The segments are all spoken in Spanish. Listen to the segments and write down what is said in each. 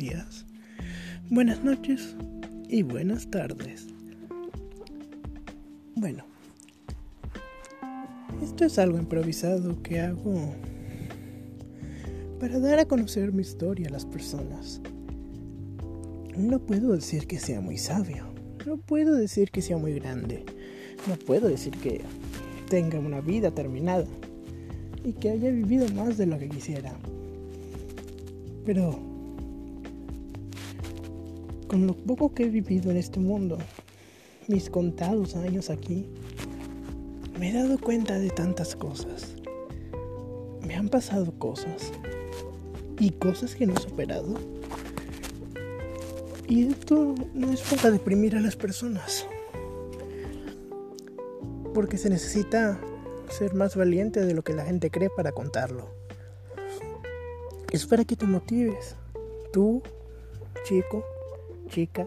días, buenas noches y buenas tardes. Bueno, esto es algo improvisado que hago para dar a conocer mi historia a las personas. No puedo decir que sea muy sabio, no puedo decir que sea muy grande, no puedo decir que tenga una vida terminada y que haya vivido más de lo que quisiera. Pero con lo poco que he vivido en este mundo, mis contados años aquí, me he dado cuenta de tantas cosas. Me han pasado cosas y cosas que no he superado. Y esto no es para deprimir a las personas. Porque se necesita ser más valiente de lo que la gente cree para contarlo. Es para que te motives. Tú, chico, chica,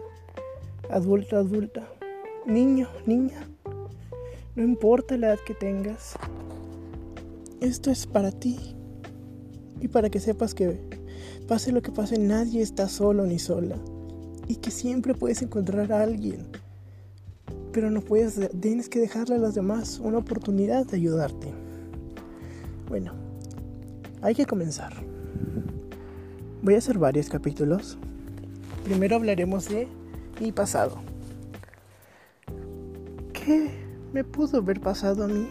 adulto, adulta, niño, niña. No importa la edad que tengas. Esto es para ti. Y para que sepas que pase lo que pase, nadie está solo ni sola. Y que siempre puedes encontrar a alguien. Pero no puedes, tienes que dejarle a los demás una oportunidad de ayudarte. Bueno, hay que comenzar. Voy a hacer varios capítulos. Primero hablaremos de mi pasado. ¿Qué me pudo haber pasado a mí?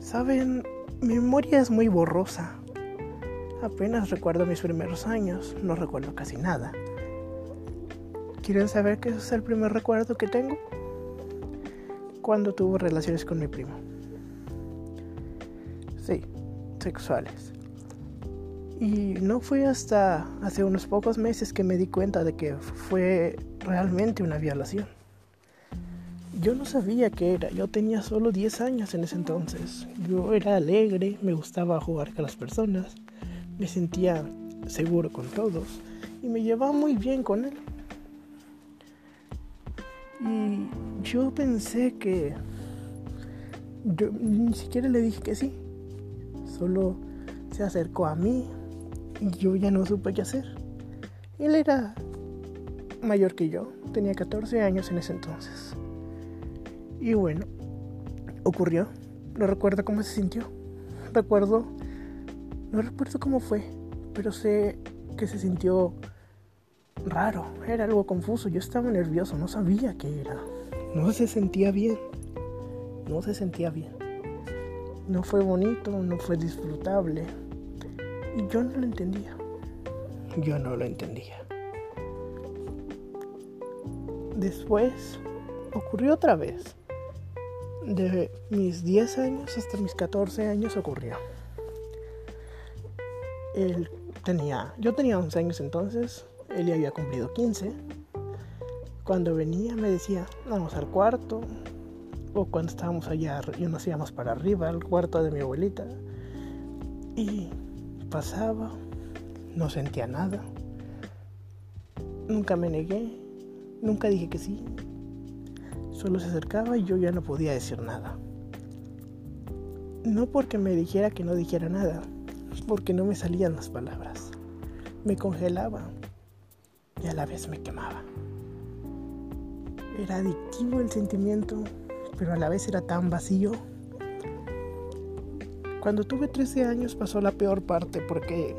Saben, mi memoria es muy borrosa. Apenas recuerdo mis primeros años, no recuerdo casi nada. ¿Quieren saber qué es el primer recuerdo que tengo? Cuando tuve relaciones con mi primo. Sí, sexuales. Y no fue hasta hace unos pocos meses que me di cuenta de que fue realmente una violación. Yo no sabía qué era, yo tenía solo 10 años en ese entonces. Yo era alegre, me gustaba jugar con las personas me sentía seguro con todos y me llevaba muy bien con él. Y yo pensé que yo ni siquiera le dije que sí. Solo se acercó a mí yo ya no supe qué hacer. Él era mayor que yo, tenía 14 años en ese entonces. Y bueno, ocurrió. No recuerdo cómo se sintió. Recuerdo no recuerdo cómo fue, pero sé que se sintió raro, era algo confuso, yo estaba nervioso, no sabía qué era. No se sentía bien, no se sentía bien. No fue bonito, no fue disfrutable. Y yo no lo entendía. Yo no lo entendía. Después ocurrió otra vez. De mis 10 años hasta mis 14 años ocurrió él tenía, yo tenía 11 años entonces, él ya había cumplido 15. Cuando venía me decía, vamos al cuarto, o cuando estábamos allá y nos íbamos para arriba, al cuarto de mi abuelita, y pasaba, no sentía nada, nunca me negué, nunca dije que sí, solo se acercaba y yo ya no podía decir nada. No porque me dijera que no dijera nada, porque no me salían las palabras. Me congelaba y a la vez me quemaba. Era adictivo el sentimiento, pero a la vez era tan vacío. Cuando tuve 13 años pasó la peor parte porque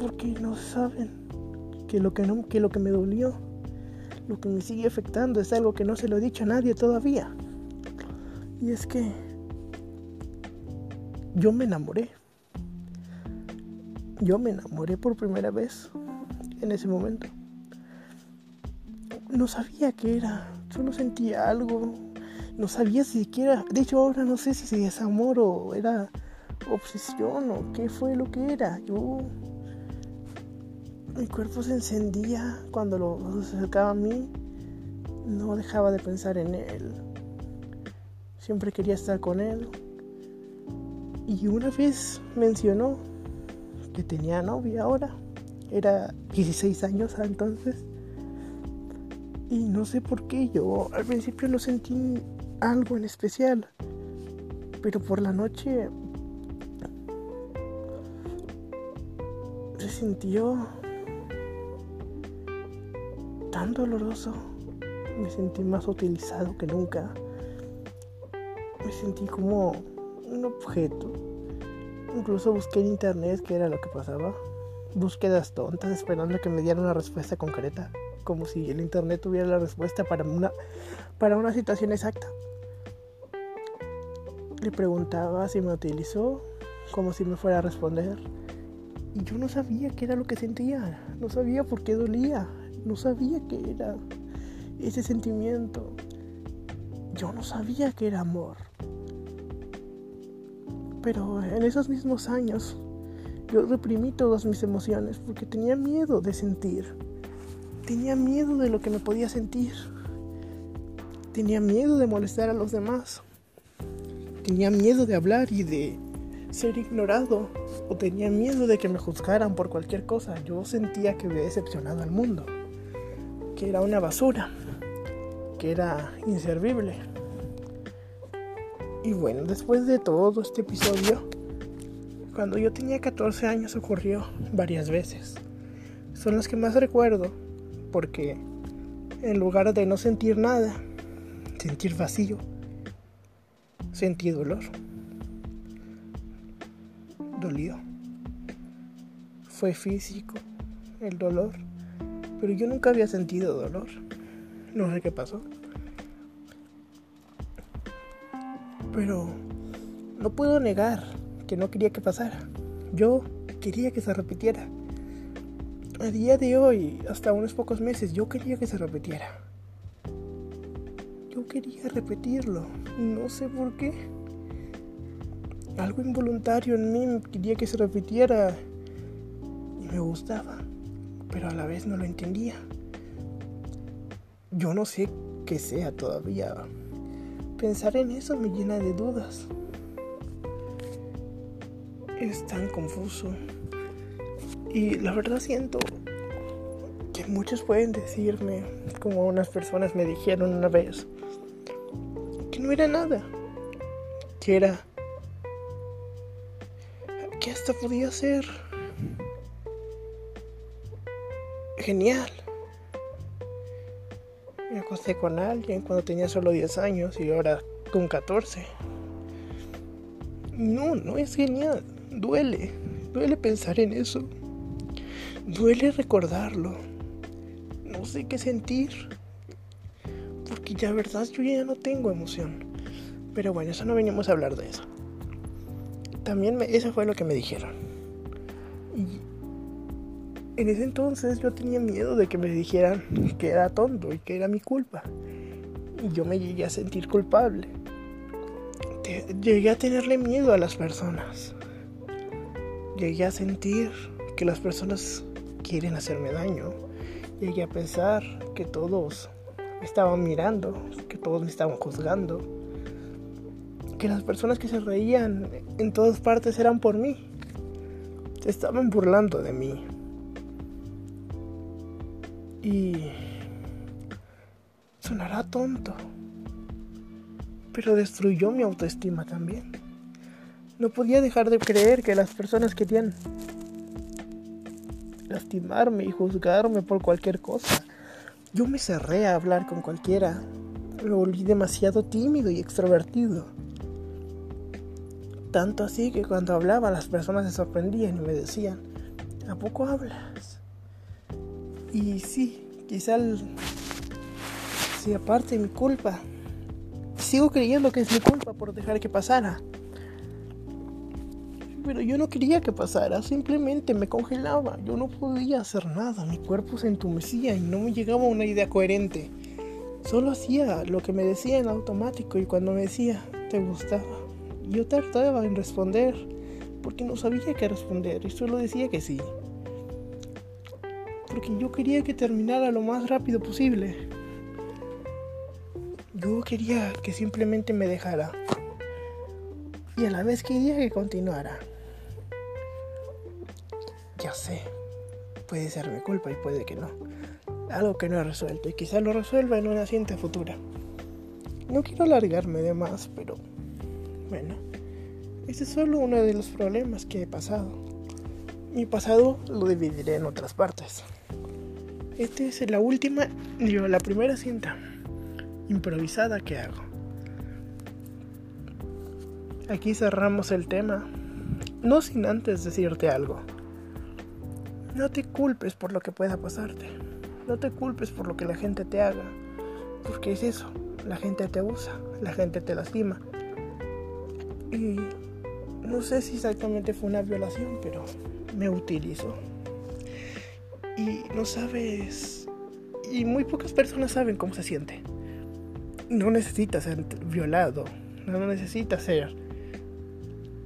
porque no saben que lo que no que lo que me dolió, lo que me sigue afectando es algo que no se lo he dicho a nadie todavía. Y es que yo me enamoré. Yo me enamoré por primera vez en ese momento. No sabía qué era, solo sentía algo. No sabía siquiera, de hecho ahora no sé si es amor o era obsesión o qué fue lo que era. Yo mi cuerpo se encendía cuando lo acercaba a mí. No dejaba de pensar en él. Siempre quería estar con él. Y una vez mencionó que tenía novia ahora. Era 16 años entonces. Y no sé por qué, yo al principio no sentí algo en especial. Pero por la noche se sintió tan doloroso. Me sentí más utilizado que nunca. Me sentí como un objeto. Incluso busqué en internet qué era lo que pasaba. Búsquedas tontas esperando que me dieran una respuesta concreta. Como si el internet tuviera la respuesta para una, para una situación exacta. Le preguntaba si me utilizó, como si me fuera a responder. Y yo no sabía qué era lo que sentía, no sabía por qué dolía, no sabía qué era ese sentimiento. Yo no sabía que era amor. Pero en esos mismos años yo reprimí todas mis emociones porque tenía miedo de sentir. Tenía miedo de lo que me podía sentir. Tenía miedo de molestar a los demás. Tenía miedo de hablar y de ser ignorado. O tenía miedo de que me juzgaran por cualquier cosa. Yo sentía que había decepcionado al mundo. Que era una basura. Que era inservible. Y bueno, después de todo este episodio, cuando yo tenía 14 años ocurrió varias veces. Son las que más recuerdo porque en lugar de no sentir nada, sentir vacío, sentí dolor. Dolió. Fue físico el dolor, pero yo nunca había sentido dolor. No sé qué pasó. Pero no puedo negar que no quería que pasara. Yo quería que se repitiera. A día de hoy, hasta unos pocos meses, yo quería que se repitiera. Yo quería repetirlo. No sé por qué. Algo involuntario en mí quería que se repitiera. Y me gustaba. Pero a la vez no lo entendía. Yo no sé qué sea todavía. Pensar en eso me llena de dudas. Es tan confuso. Y la verdad siento que muchos pueden decirme, como unas personas me dijeron una vez, que no era nada. Que era... Que hasta podía ser... Genial me acosté con alguien cuando tenía solo 10 años y ahora con 14. No, no es genial. Duele. Duele pensar en eso. Duele recordarlo. No sé qué sentir. Porque ya verdad yo ya no tengo emoción. Pero bueno, eso no venimos a hablar de eso. También me, eso fue lo que me dijeron. Y en ese entonces yo tenía miedo de que me dijeran que era tonto y que era mi culpa. Y yo me llegué a sentir culpable. Llegué a tenerle miedo a las personas. Llegué a sentir que las personas quieren hacerme daño. Llegué a pensar que todos me estaban mirando, que todos me estaban juzgando. Que las personas que se reían en todas partes eran por mí. Se estaban burlando de mí. Y sonará tonto, pero destruyó mi autoestima también. No podía dejar de creer que las personas querían lastimarme y juzgarme por cualquier cosa. Yo me cerré a hablar con cualquiera. Me volví demasiado tímido y extrovertido. Tanto así que cuando hablaba las personas se sorprendían y me decían, ¿a poco hablas? Y sí, quizá si aparte mi culpa. Sigo creyendo que es mi culpa por dejar que pasara. Pero yo no quería que pasara, simplemente me congelaba. Yo no podía hacer nada, mi cuerpo se entumecía y no me llegaba una idea coherente. Solo hacía lo que me decía en automático y cuando me decía, ¿te gustaba? Yo tardaba en responder porque no sabía qué responder y solo decía que sí porque yo quería que terminara lo más rápido posible. Yo quería que simplemente me dejara. Y a la vez quería que continuara. Sé, puede ser mi culpa y puede que no. Algo que no he resuelto y quizás lo resuelva en una cinta futura. No quiero alargarme de más, pero bueno, este es solo uno de los problemas que he pasado. Mi pasado lo dividiré en otras partes. Esta es la última, yo la primera cinta improvisada que hago. Aquí cerramos el tema, no sin antes decirte algo. No te culpes por lo que pueda pasarte. No te culpes por lo que la gente te haga. Porque es eso, la gente te usa, la gente te lastima. Y no sé si exactamente fue una violación, pero me utilizó. Y no sabes... Y muy pocas personas saben cómo se siente. No necesitas ser violado, no necesitas ser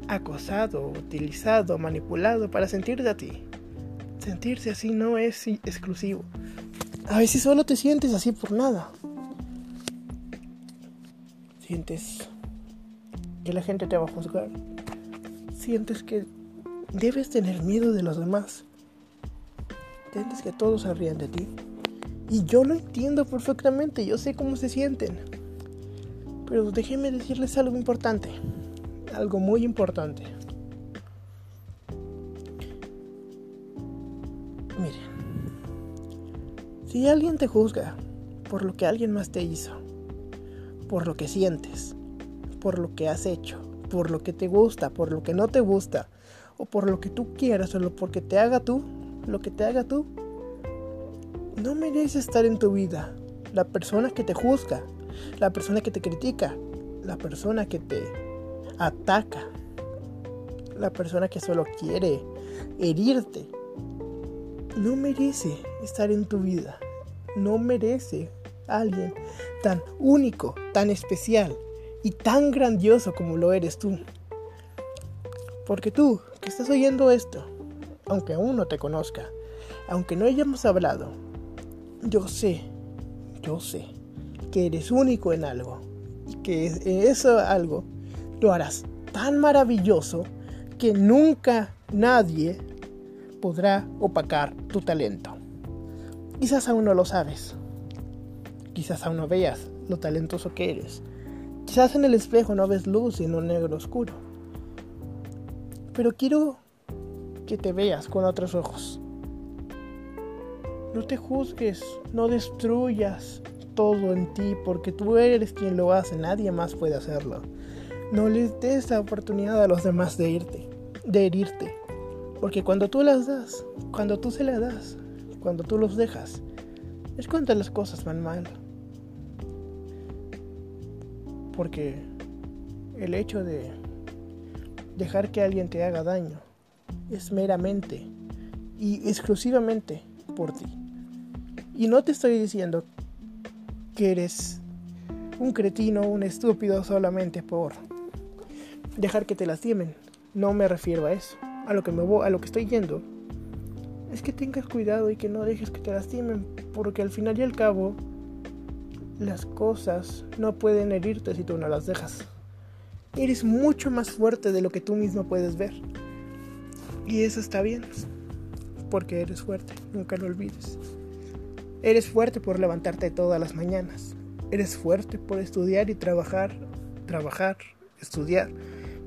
acosado, utilizado, manipulado para sentirte a ti. Sentirse así no es exclusivo. A veces solo te sientes así por nada. Sientes que la gente te va a juzgar. Sientes que debes tener miedo de los demás. Sientes que todos se ríen de ti. Y yo lo entiendo perfectamente, yo sé cómo se sienten. Pero déjenme decirles algo importante algo muy importante. Si alguien te juzga por lo que alguien más te hizo, por lo que sientes, por lo que has hecho, por lo que te gusta, por lo que no te gusta, o por lo que tú quieras, o porque te haga tú, lo que te haga tú, no mereces estar en tu vida. La persona que te juzga, la persona que te critica, la persona que te ataca. La persona que solo quiere herirte. No merece estar en tu vida. No merece alguien tan único, tan especial y tan grandioso como lo eres tú. Porque tú, que estás oyendo esto, aunque aún no te conozca, aunque no hayamos hablado, yo sé, yo sé que eres único en algo y que eso algo lo harás tan maravilloso que nunca nadie podrá opacar tu talento. Quizás aún no lo sabes. Quizás aún no veas lo talentoso que eres. Quizás en el espejo no ves luz sino negro oscuro. Pero quiero que te veas con otros ojos. No te juzgues, no destruyas todo en ti porque tú eres quien lo hace, nadie más puede hacerlo. No les des la oportunidad a los demás de irte, de herirte. Porque cuando tú las das, cuando tú se las das, cuando tú los dejas, es cuando las cosas van mal. Porque el hecho de dejar que alguien te haga daño es meramente y exclusivamente por ti. Y no te estoy diciendo que eres un cretino, un estúpido solamente por dejar que te lastimen. No me refiero a eso. A lo que me voy, a lo que estoy yendo es que tengas cuidado y que no dejes que te lastimen, porque al final y al cabo las cosas no pueden herirte si tú no las dejas. Eres mucho más fuerte de lo que tú mismo puedes ver. Y eso está bien, porque eres fuerte, nunca lo olvides. Eres fuerte por levantarte todas las mañanas. Eres fuerte por estudiar y trabajar, trabajar, estudiar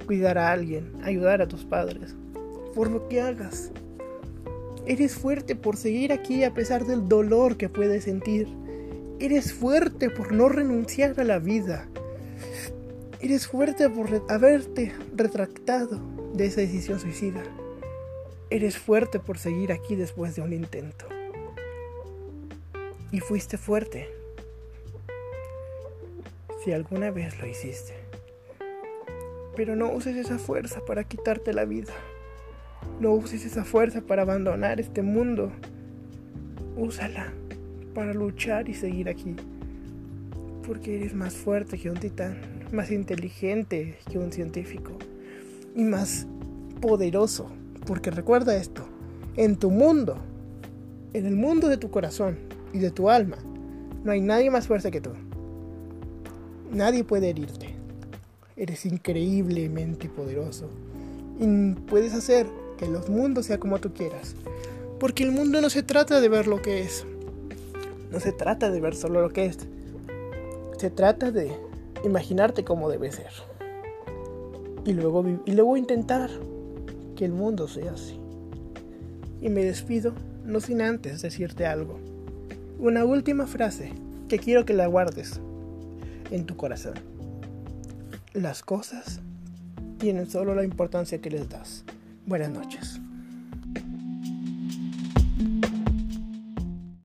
cuidar a alguien, ayudar a tus padres, por lo que hagas. Eres fuerte por seguir aquí a pesar del dolor que puedes sentir. Eres fuerte por no renunciar a la vida. Eres fuerte por haberte retractado de esa decisión suicida. Eres fuerte por seguir aquí después de un intento. Y fuiste fuerte. Si alguna vez lo hiciste. Pero no uses esa fuerza para quitarte la vida. No uses esa fuerza para abandonar este mundo. Úsala para luchar y seguir aquí. Porque eres más fuerte que un titán, más inteligente que un científico y más poderoso. Porque recuerda esto, en tu mundo, en el mundo de tu corazón y de tu alma, no hay nadie más fuerte que tú. Nadie puede herirte. Eres increíblemente poderoso. Y puedes hacer que los mundos sean como tú quieras. Porque el mundo no se trata de ver lo que es. No se trata de ver solo lo que es. Se trata de imaginarte cómo debe ser. Y luego, y luego intentar que el mundo sea así. y me despido no sin antes decirte algo. Una última frase que quiero que la guardes en tu corazón. Las cosas tienen solo la importancia que les das. Buenas noches.